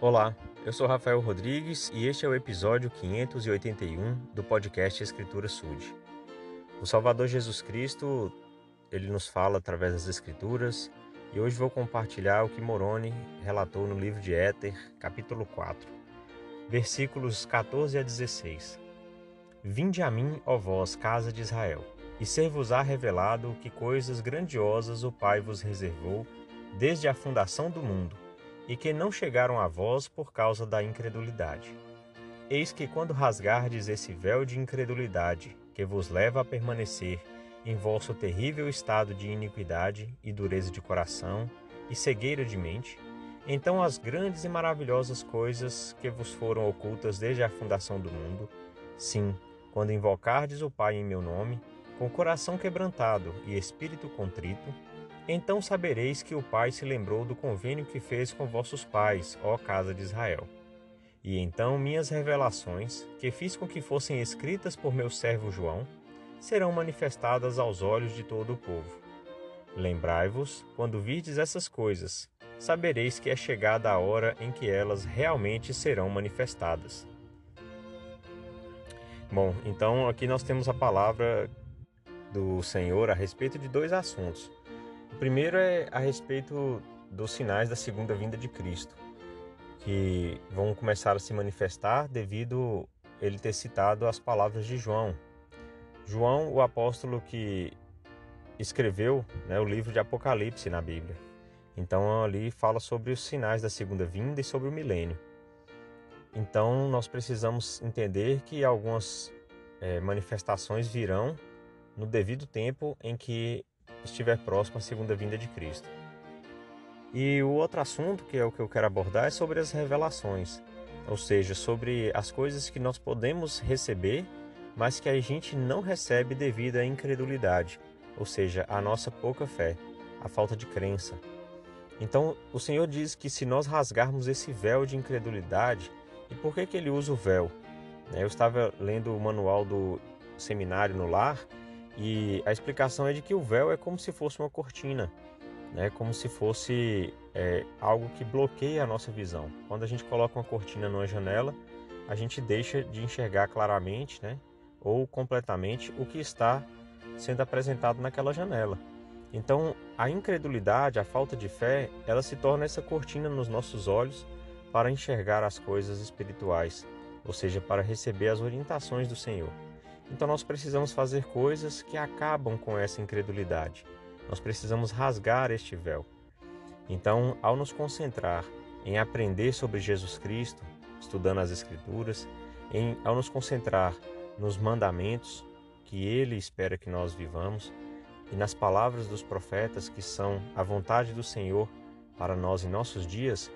Olá, eu sou Rafael Rodrigues e este é o episódio 581 do podcast Escritura Sud. O Salvador Jesus Cristo, ele nos fala através das Escrituras e hoje vou compartilhar o que Moroni relatou no livro de Éter, capítulo 4, versículos 14 a 16. Vinde a mim, ó vós, casa de Israel, e ser-vos-á revelado que coisas grandiosas o Pai vos reservou desde a fundação do mundo e que não chegaram a vós por causa da incredulidade. Eis que quando rasgardes esse véu de incredulidade, que vos leva a permanecer em vosso terrível estado de iniquidade e dureza de coração e cegueira de mente, então as grandes e maravilhosas coisas que vos foram ocultas desde a fundação do mundo, sim, quando invocardes o Pai em meu nome, com coração quebrantado e espírito contrito, então sabereis que o Pai se lembrou do convênio que fez com vossos pais, ó casa de Israel. E então minhas revelações, que fiz com que fossem escritas por meu servo João, serão manifestadas aos olhos de todo o povo. Lembrai-vos, quando virdes essas coisas, sabereis que é chegada a hora em que elas realmente serão manifestadas. Bom, então aqui nós temos a palavra do Senhor a respeito de dois assuntos. Primeiro é a respeito dos sinais da segunda vinda de Cristo, que vão começar a se manifestar devido ele ter citado as palavras de João. João, o apóstolo que escreveu né, o livro de Apocalipse na Bíblia. Então ali fala sobre os sinais da segunda vinda e sobre o milênio. Então nós precisamos entender que algumas é, manifestações virão no devido tempo em que estiver próximo à segunda vinda de Cristo. E o outro assunto, que é o que eu quero abordar, é sobre as revelações, ou seja, sobre as coisas que nós podemos receber, mas que a gente não recebe devido à incredulidade, ou seja, a nossa pouca fé, a falta de crença. Então, o Senhor diz que se nós rasgarmos esse véu de incredulidade, e por que, que ele usa o véu? Eu estava lendo o manual do seminário no lar e a explicação é de que o véu é como se fosse uma cortina, né? como se fosse é, algo que bloqueia a nossa visão. Quando a gente coloca uma cortina numa janela, a gente deixa de enxergar claramente né? ou completamente o que está sendo apresentado naquela janela. Então, a incredulidade, a falta de fé, ela se torna essa cortina nos nossos olhos para enxergar as coisas espirituais, ou seja, para receber as orientações do Senhor. Então nós precisamos fazer coisas que acabam com essa incredulidade. Nós precisamos rasgar este véu. Então, ao nos concentrar em aprender sobre Jesus Cristo, estudando as Escrituras, em, ao nos concentrar nos mandamentos que Ele espera que nós vivamos e nas palavras dos profetas que são a vontade do Senhor para nós em nossos dias,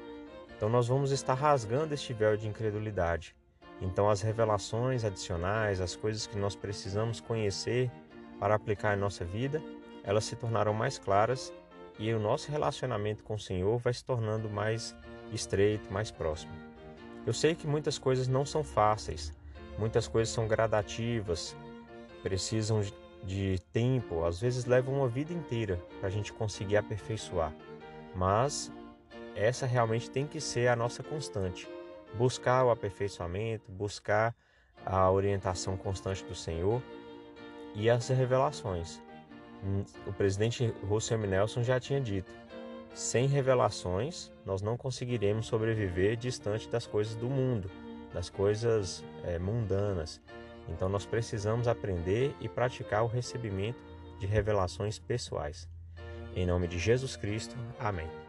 então nós vamos estar rasgando este véu de incredulidade então, as revelações adicionais, as coisas que nós precisamos conhecer para aplicar em nossa vida, elas se tornarão mais claras e o nosso relacionamento com o Senhor vai se tornando mais estreito, mais próximo. Eu sei que muitas coisas não são fáceis, muitas coisas são gradativas, precisam de tempo, às vezes levam uma vida inteira para a gente conseguir aperfeiçoar, mas essa realmente tem que ser a nossa constante buscar o aperfeiçoamento, buscar a orientação constante do Senhor e as revelações. Hum, o presidente Russell M. Nelson já tinha dito: sem revelações, nós não conseguiremos sobreviver distante das coisas do mundo, das coisas é, mundanas. Então, nós precisamos aprender e praticar o recebimento de revelações pessoais. Em nome de Jesus Cristo, amém.